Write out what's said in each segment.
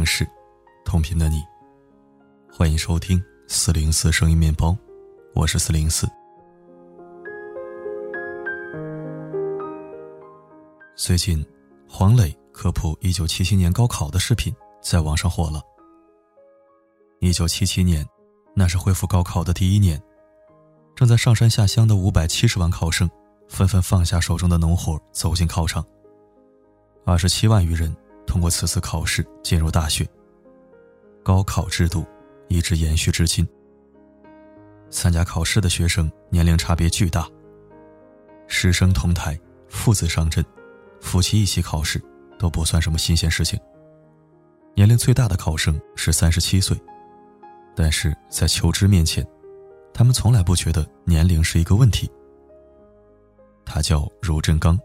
城市，同频的你，欢迎收听四零四声音面包，我是四零四。最近，黄磊科普一九七七年高考的视频在网上火了。一九七七年，那是恢复高考的第一年，正在上山下乡的五百七十万考生，纷纷放下手中的农活，走进考场。二十七万余人通过此次考试进入大学。高考制度一直延续至今。参加考试的学生年龄差别巨大。师生同台，父子上阵，夫妻一起考试都不算什么新鲜事情。年龄最大的考生是三十七岁，但是在求知面前，他们从来不觉得年龄是一个问题。他叫茹振刚，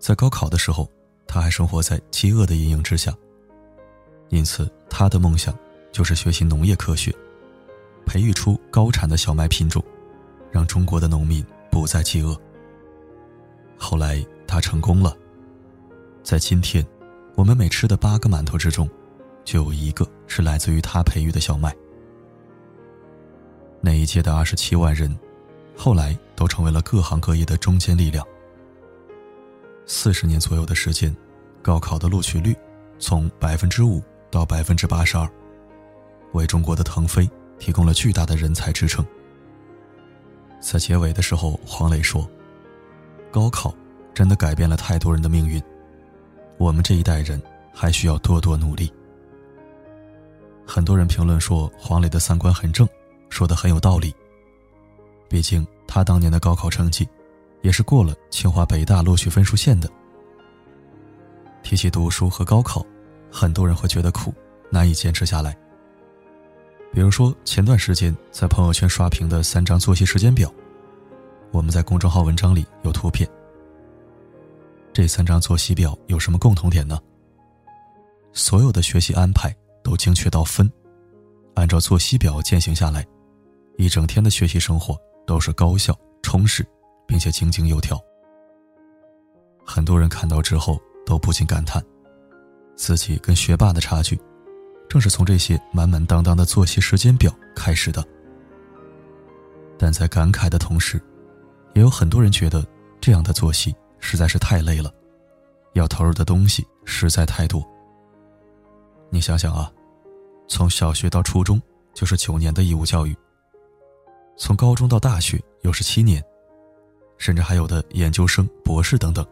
在高考的时候。他还生活在饥饿的阴影之下，因此他的梦想就是学习农业科学，培育出高产的小麦品种，让中国的农民不再饥饿。后来他成功了，在今天，我们每吃的八个馒头之中，就有一个是来自于他培育的小麦。那一届的二十七万人，后来都成为了各行各业的中坚力量。四十年左右的时间，高考的录取率从百分之五到百分之八十二，为中国的腾飞提供了巨大的人才支撑。在结尾的时候，黄磊说：“高考真的改变了太多人的命运，我们这一代人还需要多多努力。”很多人评论说黄磊的三观很正，说的很有道理。毕竟他当年的高考成绩。也是过了清华北大录取分数线的。提起读书和高考，很多人会觉得苦，难以坚持下来。比如说前段时间在朋友圈刷屏的三张作息时间表，我们在公众号文章里有图片。这三张作息表有什么共同点呢？所有的学习安排都精确到分，按照作息表践行下来，一整天的学习生活都是高效充实。并且井井有条，很多人看到之后都不禁感叹，自己跟学霸的差距，正是从这些满满当当的作息时间表开始的。但在感慨的同时，也有很多人觉得这样的作息实在是太累了，要投入的东西实在太多。你想想啊，从小学到初中就是九年的义务教育，从高中到大学又是七年。甚至还有的研究生、博士等等，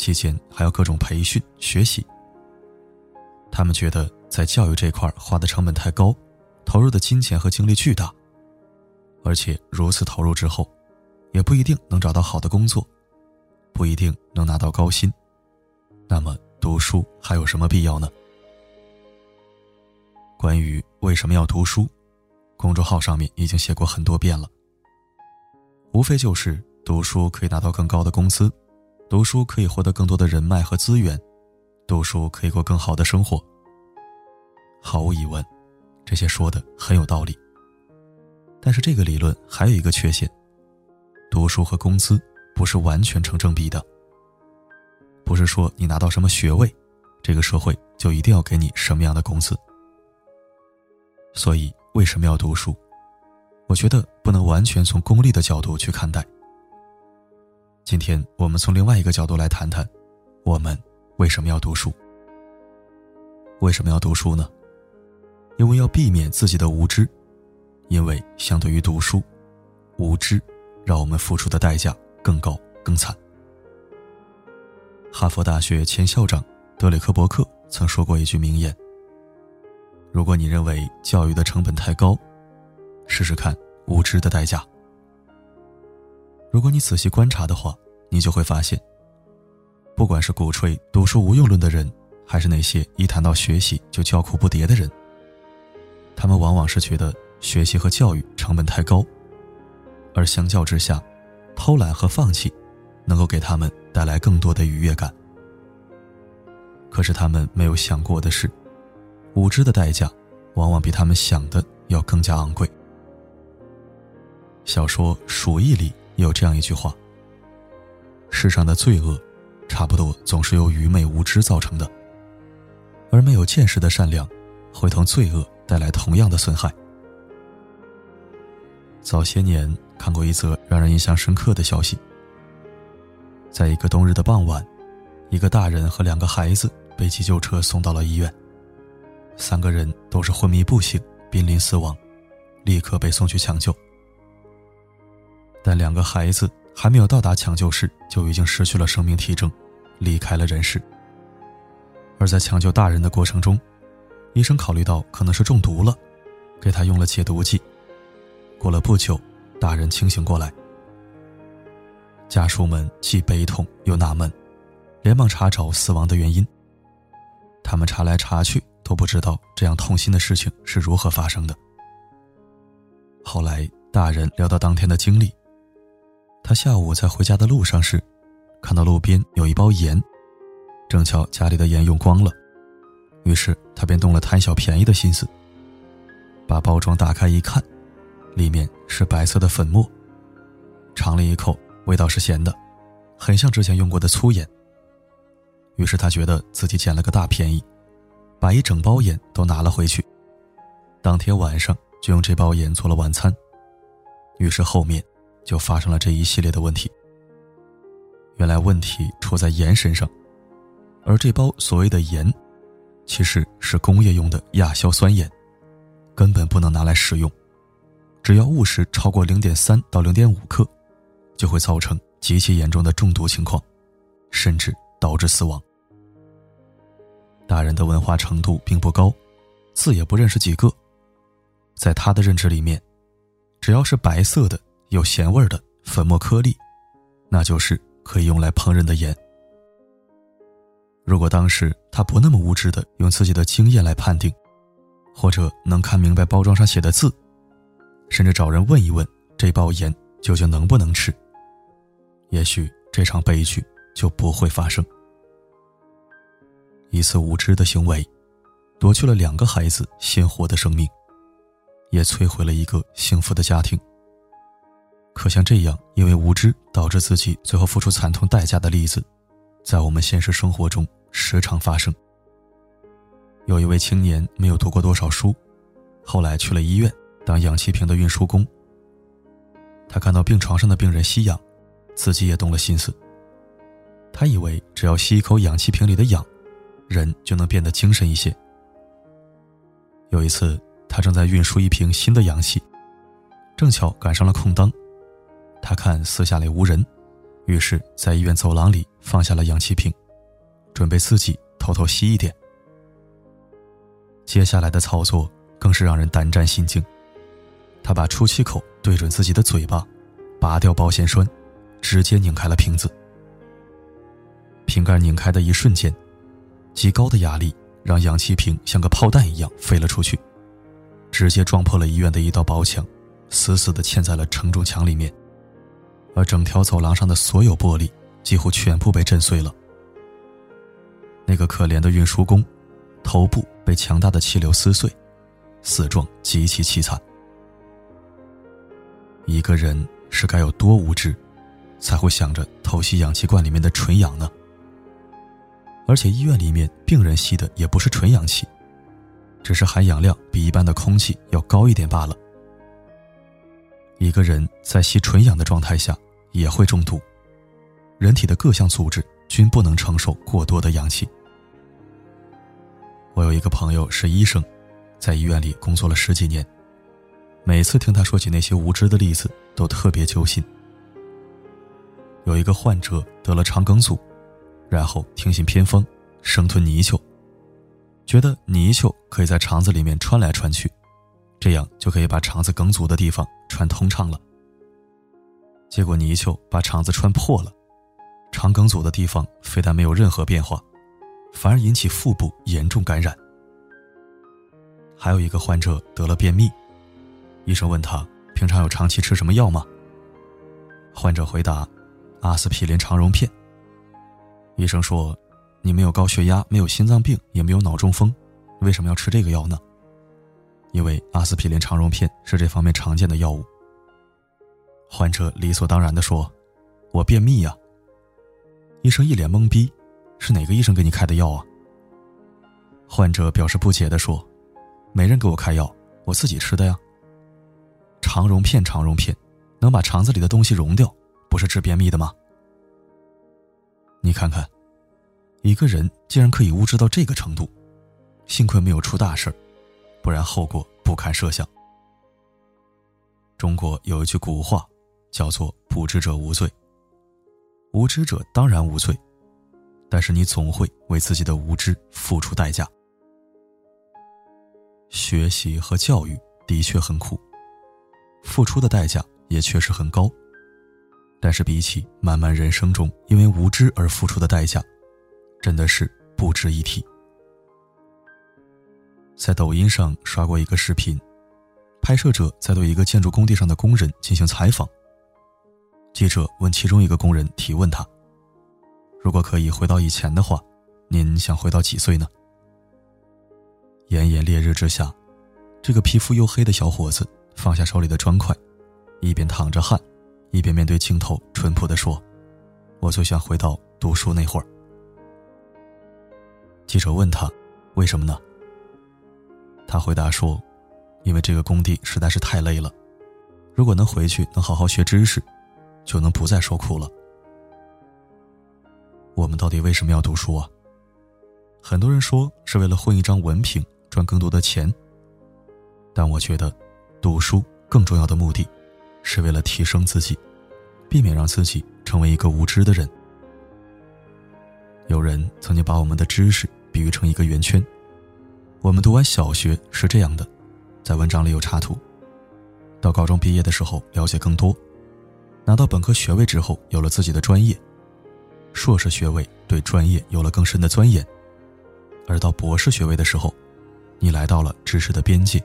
期间还要各种培训学习。他们觉得在教育这块花的成本太高，投入的金钱和精力巨大，而且如此投入之后，也不一定能找到好的工作，不一定能拿到高薪。那么读书还有什么必要呢？关于为什么要读书，公众号上面已经写过很多遍了。无非就是读书可以拿到更高的工资，读书可以获得更多的人脉和资源，读书可以过更好的生活。毫无疑问，这些说的很有道理。但是这个理论还有一个缺陷：读书和工资不是完全成正比的。不是说你拿到什么学位，这个社会就一定要给你什么样的工资。所以，为什么要读书？我觉得不能完全从功利的角度去看待。今天我们从另外一个角度来谈谈，我们为什么要读书？为什么要读书呢？因为要避免自己的无知，因为相对于读书，无知让我们付出的代价更高更惨。哈佛大学前校长德里克·伯克曾说过一句名言：“如果你认为教育的成本太高。”试试看无知的代价。如果你仔细观察的话，你就会发现，不管是鼓吹读书无用论的人，还是那些一谈到学习就叫苦不迭的人，他们往往是觉得学习和教育成本太高，而相较之下，偷懒和放弃能够给他们带来更多的愉悦感。可是他们没有想过的是，无知的代价往往比他们想的要更加昂贵。小说《鼠疫》里有这样一句话：“世上的罪恶，差不多总是由愚昧无知造成的。而没有见识的善良，会同罪恶带来同样的损害。早些年看过一则让人印象深刻的消息，在一个冬日的傍晚，一个大人和两个孩子被急救车送到了医院，三个人都是昏迷不醒，濒临死亡，立刻被送去抢救。但两个孩子还没有到达抢救室，就已经失去了生命体征，离开了人世。而在抢救大人的过程中，医生考虑到可能是中毒了，给他用了解毒剂。过了不久，大人清醒过来。家属们既悲痛又纳闷，连忙查找死亡的原因。他们查来查去都不知道这样痛心的事情是如何发生的。后来，大人聊到当天的经历，他下午在回家的路上时，看到路边有一包盐，正巧家里的盐用光了，于是他便动了贪小便宜的心思，把包装打开一看。里面是白色的粉末，尝了一口，味道是咸的，很像之前用过的粗盐。于是他觉得自己捡了个大便宜，把一整包盐都拿了回去。当天晚上就用这包盐做了晚餐。于是后面就发生了这一系列的问题。原来问题出在盐身上，而这包所谓的盐，其实是工业用的亚硝酸盐，根本不能拿来食用。只要误食超过零点三到零点五克，就会造成极其严重的中毒情况，甚至导致死亡。大人的文化程度并不高，字也不认识几个，在他的认知里面，只要是白色的、有咸味的粉末颗粒，那就是可以用来烹饪的盐。如果当时他不那么无知的用自己的经验来判定，或者能看明白包装上写的字。甚至找人问一问这包盐究竟能不能吃，也许这场悲剧就不会发生。一次无知的行为，夺去了两个孩子鲜活的生命，也摧毁了一个幸福的家庭。可像这样因为无知导致自己最后付出惨痛代价的例子，在我们现实生活中时常发生。有一位青年没有读过多少书，后来去了医院。当氧气瓶的运输工，他看到病床上的病人吸氧，自己也动了心思。他以为只要吸一口氧气瓶里的氧，人就能变得精神一些。有一次，他正在运输一瓶新的氧气，正巧赶上了空当，他看四下里无人，于是，在医院走廊里放下了氧气瓶，准备自己偷偷吸一点。接下来的操作更是让人胆战心惊。他把出气口对准自己的嘴巴，拔掉保险栓，直接拧开了瓶子。瓶盖拧开的一瞬间，极高的压力让氧气瓶像个炮弹一样飞了出去，直接撞破了医院的一道薄墙，死死地嵌在了承重墙里面。而整条走廊上的所有玻璃几乎全部被震碎了。那个可怜的运输工，头部被强大的气流撕碎，死状极其凄惨。一个人是该有多无知，才会想着偷吸氧气罐里面的纯氧呢？而且医院里面病人吸的也不是纯氧气，只是含氧量比一般的空气要高一点罢了。一个人在吸纯氧的状态下也会中毒，人体的各项组织均不能承受过多的氧气。我有一个朋友是医生，在医院里工作了十几年。每次听他说起那些无知的例子，都特别揪心。有一个患者得了肠梗阻，然后听信偏方，生吞泥鳅，觉得泥鳅可以在肠子里面穿来穿去，这样就可以把肠子梗阻的地方穿通畅了。结果泥鳅把肠子穿破了，肠梗阻的地方非但没有任何变化，反而引起腹部严重感染。还有一个患者得了便秘。医生问他平常有长期吃什么药吗？患者回答：阿司匹林肠溶片。医生说：“你没有高血压，没有心脏病，也没有脑中风，为什么要吃这个药呢？”因为阿司匹林肠溶片是这方面常见的药物。患者理所当然的说：“我便秘呀。”医生一脸懵逼：“是哪个医生给你开的药啊？”患者表示不解地说：“没人给我开药，我自己吃的呀。肠溶片，肠溶片，能把肠子里的东西溶掉，不是治便秘的吗？”你看看，一个人竟然可以无知到这个程度，幸亏没有出大事不然后果不堪设想。中国有一句古话，叫做“不知者无罪”。无知者当然无罪，但是你总会为自己的无知付出代价。学习和教育的确很苦，付出的代价也确实很高。但是比起漫漫人生中因为无知而付出的代价，真的是不值一提。在抖音上刷过一个视频，拍摄者在对一个建筑工地上的工人进行采访。记者问其中一个工人提问他：“如果可以回到以前的话，您想回到几岁呢？”炎炎烈日之下，这个皮肤黝黑的小伙子放下手里的砖块，一边淌着汗，一边面对镜头淳朴地说：“我就想回到读书那会儿。”记者问他：“为什么呢？”他回答说：“因为这个工地实在是太累了，如果能回去，能好好学知识，就能不再受苦了。”我们到底为什么要读书啊？很多人说是为了混一张文凭。赚更多的钱，但我觉得，读书更重要的目的，是为了提升自己，避免让自己成为一个无知的人。有人曾经把我们的知识比喻成一个圆圈，我们读完小学是这样的，在文章里有插图；到高中毕业的时候了解更多，拿到本科学位之后有了自己的专业，硕士学位对专业有了更深的钻研，而到博士学位的时候。你来到了知识的边界，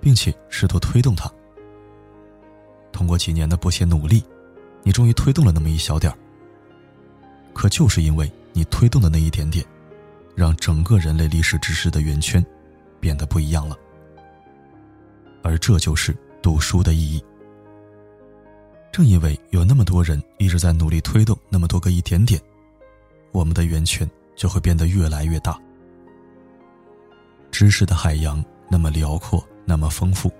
并且试图推动它。通过几年的不懈努力，你终于推动了那么一小点儿。可就是因为你推动的那一点点，让整个人类历史知识的圆圈变得不一样了。而这就是读书的意义。正因为有那么多人一直在努力推动那么多个一点点，我们的圆圈就会变得越来越大。知识的海洋那么辽阔，那么丰富，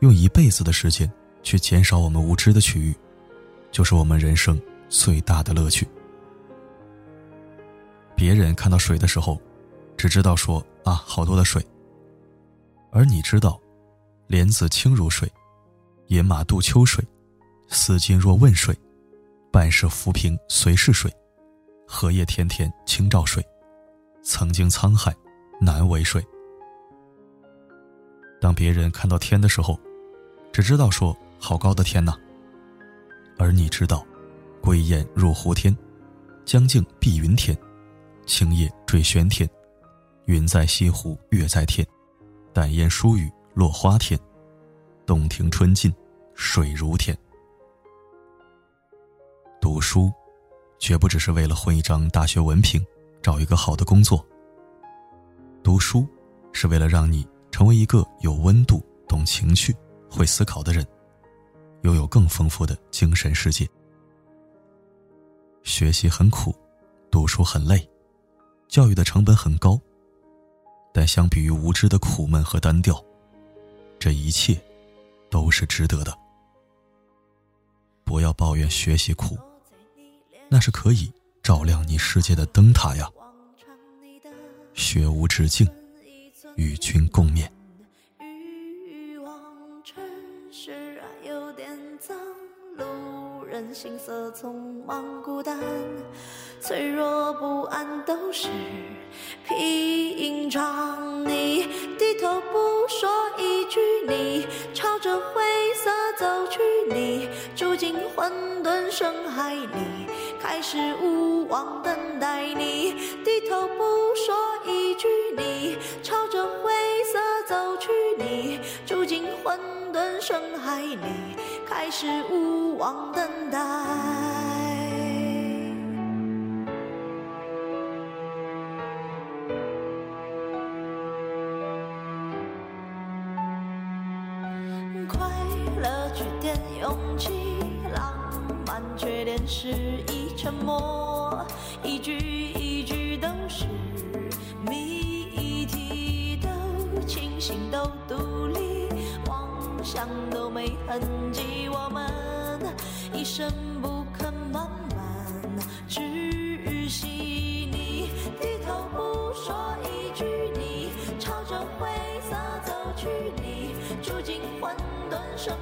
用一辈子的时间去减少我们无知的区域，就是我们人生最大的乐趣。别人看到水的时候，只知道说啊，好多的水。而你知道，莲子清如水，野马渡秋水，思君若问水，半是浮萍随是水，荷叶田田清照水，曾经沧海。难为水。当别人看到天的时候，只知道说“好高的天呐”，而你知道，“归雁入胡天，江静碧云天，青叶坠玄天，云在西湖月在天，淡烟疏雨落花天，洞庭春尽水如天。”读书，绝不只是为了混一张大学文凭，找一个好的工作。读书，是为了让你成为一个有温度、懂情趣、会思考的人，拥有更丰富的精神世界。学习很苦，读书很累，教育的成本很高。但相比于无知的苦闷和单调，这一切都是值得的。不要抱怨学习苦，那是可以照亮你世界的灯塔呀。学无止境，与君共勉。人行色匆忙孤单，脆弱不安都是屏障。你低头不说一句，你朝着灰色走去，你住进混沌深海里。开始无望等待你低头不说一句，你朝着灰色走去，你住进混沌深海里，开始无望等待。是一。沉默，一句一句都是谜。题都清醒，都独立，妄想都没痕迹，我们一生不肯慢慢窒息。你低头不说一句，你朝着灰色走去，你住进混沌深